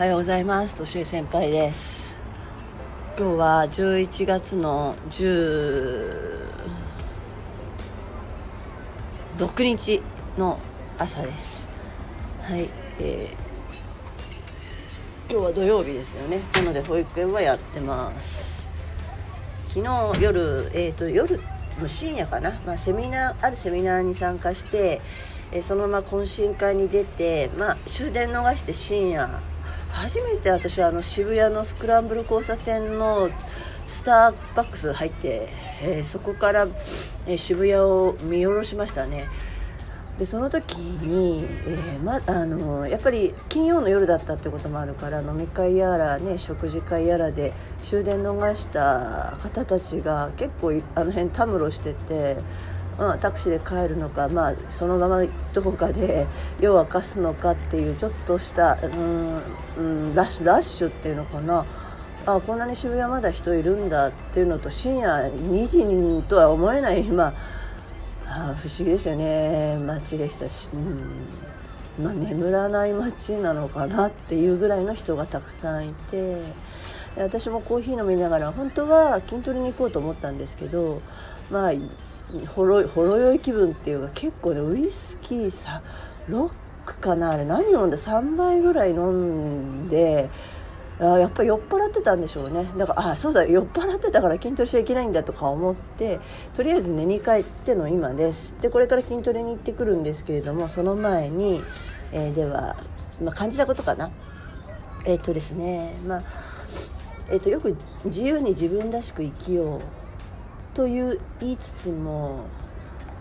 はようございます。としえ先輩です。今日は11月の16日の朝です。はい、えー、今日は土曜日ですよね。なので保育園はやってます。昨日夜えっ、ー、と夜深夜かな、まあ、セミナーあるセミナーに参加してえそのまま懇親会に出て、まあ、終電逃して深夜初めて私あの渋谷のスクランブル交差点のスターバックス入って、えー、そこから、えー、渋谷を見下ろしましたねでその時に、えー、ま、あのやっぱり金曜の夜だったってこともあるから飲み会やら、ね、食事会やらで終電逃した方たちが結構あの辺たむろしてて。まあ、タクシーで帰るのか、まあ、そのままどこかで 夜を明かすのかっていうちょっとしたうん、うん、ラッシュラッシュっていうのかな。あこんなに渋谷まだ人いるんだっていうのと深夜2時にとは思えない今 あ不思議ですよね。街でしたし、うんまあ、眠らない街なのかなっていうぐらいの人がたくさんいて。私もコーヒー飲みながら本当は筋トレに行こうと思ったんですけどまあほろほろ酔い気分っていうか結構ねウイスキーさロックかなあれ。何飲んで3杯ぐらい飲んであやっぱり酔っ払ってたんでしょうね。だからあそうだ酔っ払ってたから筋トレしちゃいけないんだとか思ってとりあえず寝に帰っての今です。でこれから筋トレに行ってくるんですけれどもその前に、えー、では、まあ、感じたことかな。えっ、ー、とですねまあえーとよく自由に自分らしく生きようという言いつつも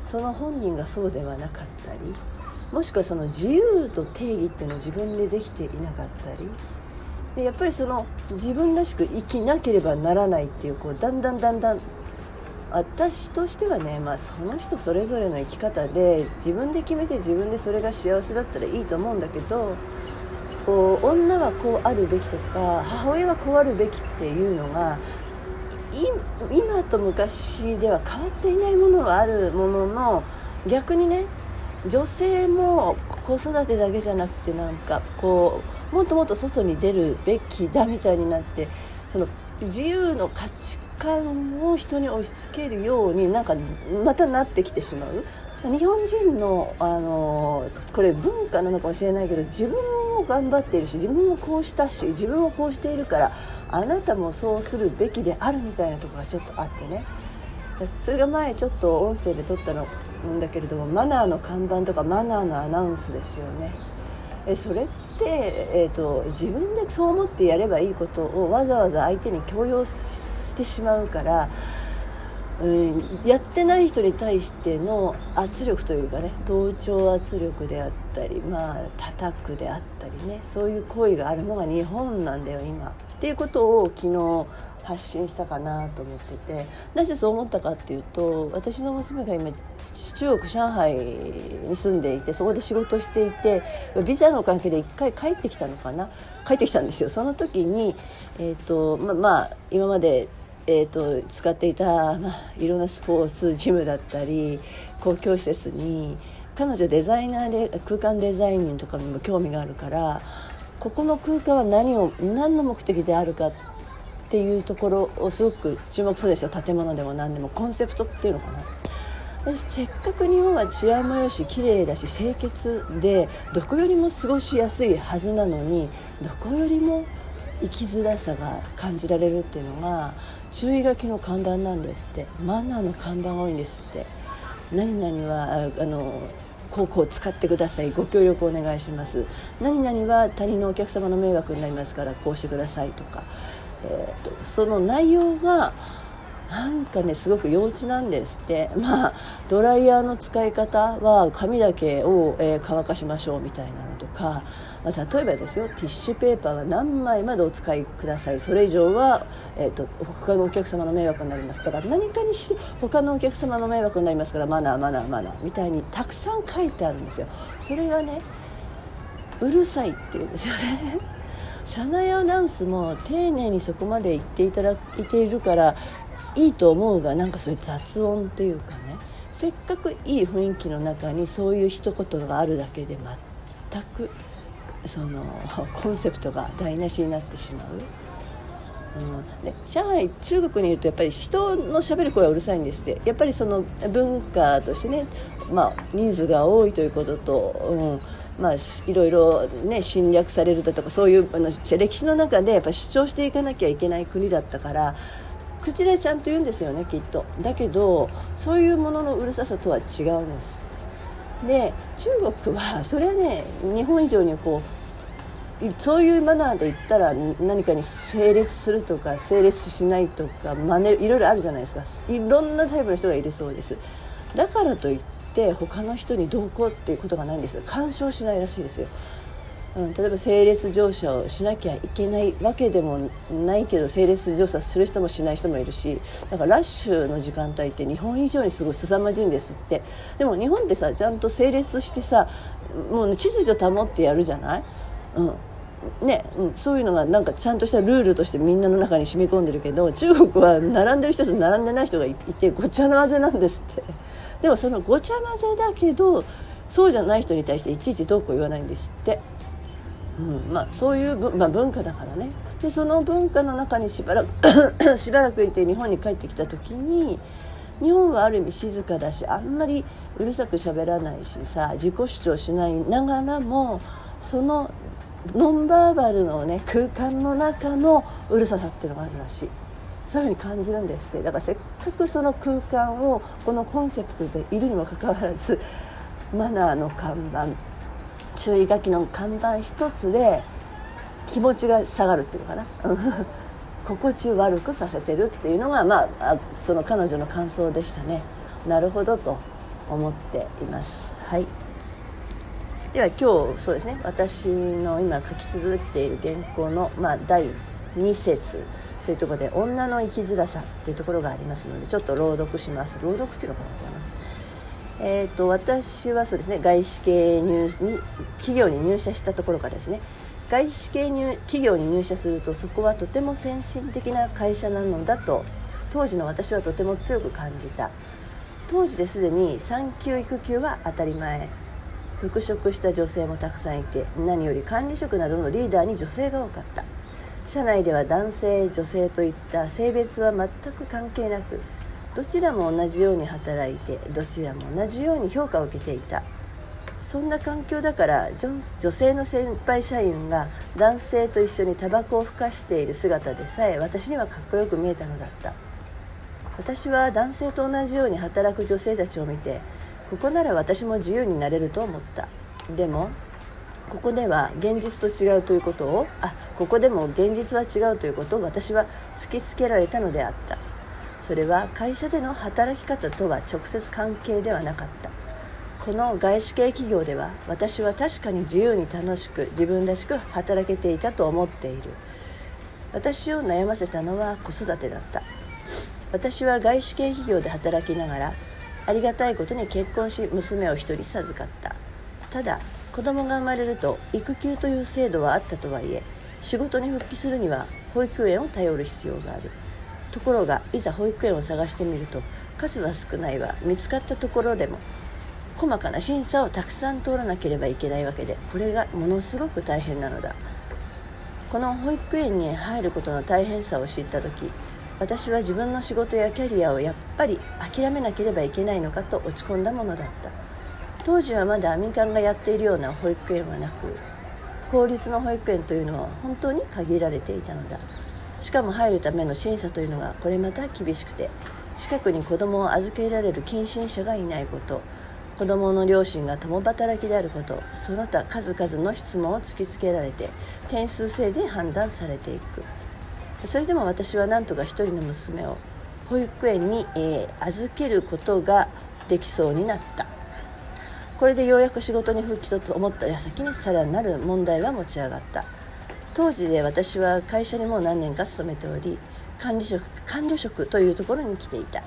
その本人がそうではなかったりもしくはその自由と定義っていうのを自分でできていなかったりでやっぱりその自分らしく生きなければならないっていうこうだんだんだんだん私としてはね、まあ、その人それぞれの生き方で自分で決めて自分でそれが幸せだったらいいと思うんだけどこう女はこうあるべきとか母親はこうあるべきっていうのが今と昔では変わっていないものはあるものの逆にね女性も子育てだけじゃなくてなんかこうもっともっと外に出るべきだみたいになってその自由の価値観を人に押し付けるようになんかまたなってきてしまう。日本人のあのこれ文化なのかもしれないけど自分も頑張っているし自分もこうしたし自分もこうしているからあなたもそうするべきであるみたいなとこがちょっとあってね。それが前ちょっと音声で撮ったのんだけれどもマナーの看板とかマナーのアナウンスですよね。えそれって、えーと、自分でそう思ってやればいいことをわざわざ相手に強要してしまうからうん、やってない人に対しての圧力というかね同調圧力であったりまあ叩くであったりねそういう行為があるのが日本なんだよ今。っていうことを昨日発信したかなと思ってて。なぜそう思ったかっていうと私の娘が今中国上海に住んでいてそこで仕事していてビザの関係で1回帰ってきたのかな？帰ってきたんですよ。その時に、えーとままあ今までえーと、使っていた、まあ、いろんなスポーツジムだったり公共施設に彼女デザイナーで空間デザインとかにも興味があるからここの空間は何を何の目的であるかっていうところをすごく注目するんですよ建物でも何でもコンセプトっていうのかな。せっかく日本は治安もよし綺麗だし清潔でどこよりも過ごしやすいはずなのにどこよりも生きづらさが感じられるっていうのが注意書きの看板なんですって。マナーの看板が多いんですって。何々はあのこうこう使ってください。ご協力お願いします。何々は他人のお客様の迷惑になりますからこうしてくださいとか、えーと、とその内容がなんかねすごく幼稚なんですって。まあドライヤーの使い方は髪だけを、えー、乾かしましょうみたいなのとか、まあ、例えばですよティッシュペーパーは何枚までお使いください。それ以上は、えーと、他のお客様の迷惑になります。だから何かにし他のお客様の迷惑になりますからマナーマナーマナーみたいにたくさん書いてあるんですよ。それがねうるさいっていうんですよね。社内アナウンスも丁寧にそこまで言っていただいているからいいと思うがなんかそういう雑音っていうかね。せっかくいい雰囲気の中にそういう一言があるだけで全くそのコンセプトが台無しになってしまう。うん、で上海中国にいるとやっぱり人のしゃべる声はうるさいんですって。やっぱりその文化としてね、まあ、人数が多いということと、うん。まあ、いろいろ、ね、侵略されるだとかそういうあの歴史の中でやっぱ主張していかなきゃいけない国だったから口でちゃんと言うんですよねきっと。だけどそういうもののうるささとは違うんです。で中国はそれはね日本以上にこうそういうマナーで言ったら何かに整列するとか整列しないとか真似いろいろあるじゃないですか。いろんなタイプの人がいるそうです。だからといって他の人にどうこうっていうことがないんです。干渉しないらしいですよ。うん、例えば整列乗車をしなきゃいけないわけでもないけど整列乗車する人もしない人もいるしだからラッシュの時間帯って日本以上にすごい凄まじいんですって。でも日本ってさちゃんと整列してさもう秩序保ってやるじゃない、うん。ねうん、そういうのがなんかちゃんとしたルールとしてみんなの中に染み込んでるけど中国は並んでる人と並んでない人がいてごちゃ混ぜなんですって。でもそのごちゃ混ぜだけどそうじゃない人に対していちいちどうこう言わないんですって。うんまあ、そういう、まあ、文化だからね。でその文化の中にしばらく しばらくいて日本に帰ってきた時に日本はある意味静かだしあんまりうるさく喋らないしさ自己主張しないながらもそのノンバーバルのね空間の中のうるささっていうのがあるらしい。そういうふうに感じるんですって。だからせっかくその空間をこのコンセプトでいるにもかかわらずマナーの看板注意書きの看板一つで気持ちが下がるっていうのかな？心地悪くさせてるっていうのが、まあ、その彼女の感想でしたね。なるほどと思っています。はい。では今日そうですね。私の今書き続けている原稿の、まあ、第2節というところで「女の生きづらさ」というところがありますのでちょっと朗読します。朗読っていうのかな？えーと、私はそうですね外資系入に企業に入社したところからですね外資系入企業に入社するとそこはとても先進的な会社なのだと当時の私はとても強く感じた。当時ですでに産休育休は当たり前。復職した女性もたくさんいて何より管理職などのリーダーに女性が多かった。社内では男性女性といった性別は全く関係なくどちらも同じように働いてどちらも同じように評価を受けていた。そんな環境だから女性の先輩社員が男性と一緒にタバコをふかしている姿でさえ私にはかっこよく見えたのだった。私は男性と同じように働く女性たちを見てここなら私も自由になれると思った。でもここでは現実と違うということをあここでも現実は違うということを私は突きつけられたのであった。それは会社での働き方とは直接関係ではなかった。この外資系企業では私は確かに自由に楽しく自分らしく働けていたと思っている。私を悩ませたのは子育てだった。私は外資系企業で働きながらありがたいことに結婚し娘を一人授かった。ただ子供が生まれると育休という制度はあったとはいえ仕事に復帰するには保育園を頼る必要がある。ところがいざ保育園を探してみると数は少ないわ。見つかったところでも細かな審査をたくさん通らなければいけないわけでこれがものすごく大変なのだ。この保育園に入ることの大変さを知った時私は自分の仕事やキャリアをやっぱり諦めなければいけないのかと落ち込んだものだった。当時はまだ民間がやっているような保育園はなく公立の保育園というのは本当に限られていたのだ。しかも入るための審査というのがこれまた厳しくて近くに子供を預けられる近親者がいないこと子供の両親が共働きであることその他数々の質問を突きつけられて点数制で判断されていく。それでも私は何とか一人の娘を保育園に、えー、預けることができそうになった。これでようやく仕事に復帰と思った矢先にさらなる問題が持ち上がった。当時で私は会社にもう何年か勤めており管理職管理職というところに来ていた。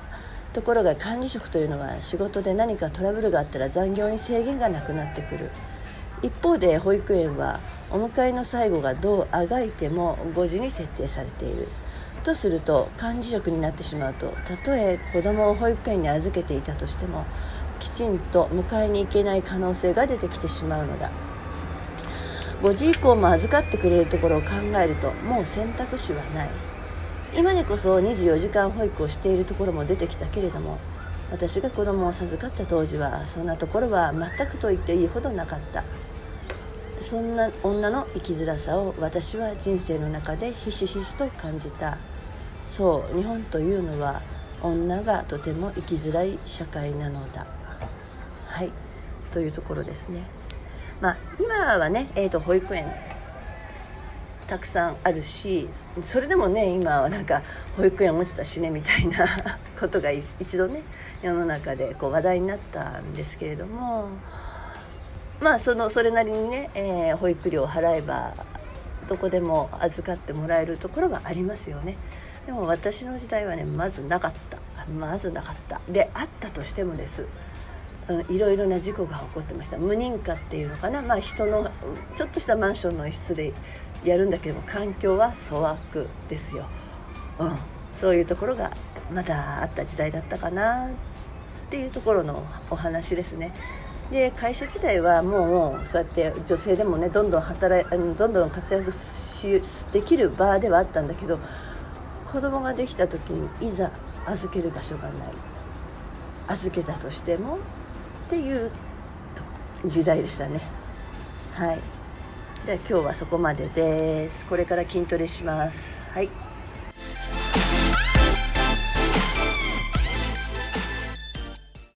ところが管理職というのは仕事で何かトラブルがあったら残業に制限がなくなってくる。一方で保育園はお迎えの最後がどうあがいても5時に設定されている。とすると管理職になってしまうとたとえ子供を保育園に預けていたとしてもきちんと迎えに行けない可能性が出てきてしまうのだ。5時以降も預かってくれるところを考えるともう選択肢はない。今にこそ24時間保育をしているところも出てきたけれども私が子供を授かった当時はそんなところは全くと言っていいほどなかった。そんな女の生きづらさを私は人生の中でひしひしと感じた。そう日本というのは女がとても生きづらい社会なのだ。はいというところですね。まあ今はね、えーと、保育園たくさんあるしそれでもね今はなんか保育園落ちた死ねみたいな ことが一度ね世の中でこう話題になったんですけれどもまあそのそれなりにね、えー、保育料を払えばどこでも預かってもらえるところはありますよね。でも私の時代はねまずなかった。まずなかった。であったとしてもです。いろいろな事故が起こってました。無認可っていうのかな、まあ、人のちょっとしたマンションの一室でやるんだけども環境は粗悪ですよ、うん、そういうところがまだあった時代だったかなっていうところのお話ですね。で会社自体はもうそうやって女性でもねどんどん働いどんどん活躍しできる場ではあったんだけど子供ができた時にいざ預ける場所がない。預けたとしてもっていう時代でしたね。はい。じゃあ今日はそこまでです。これから筋トレします。はい。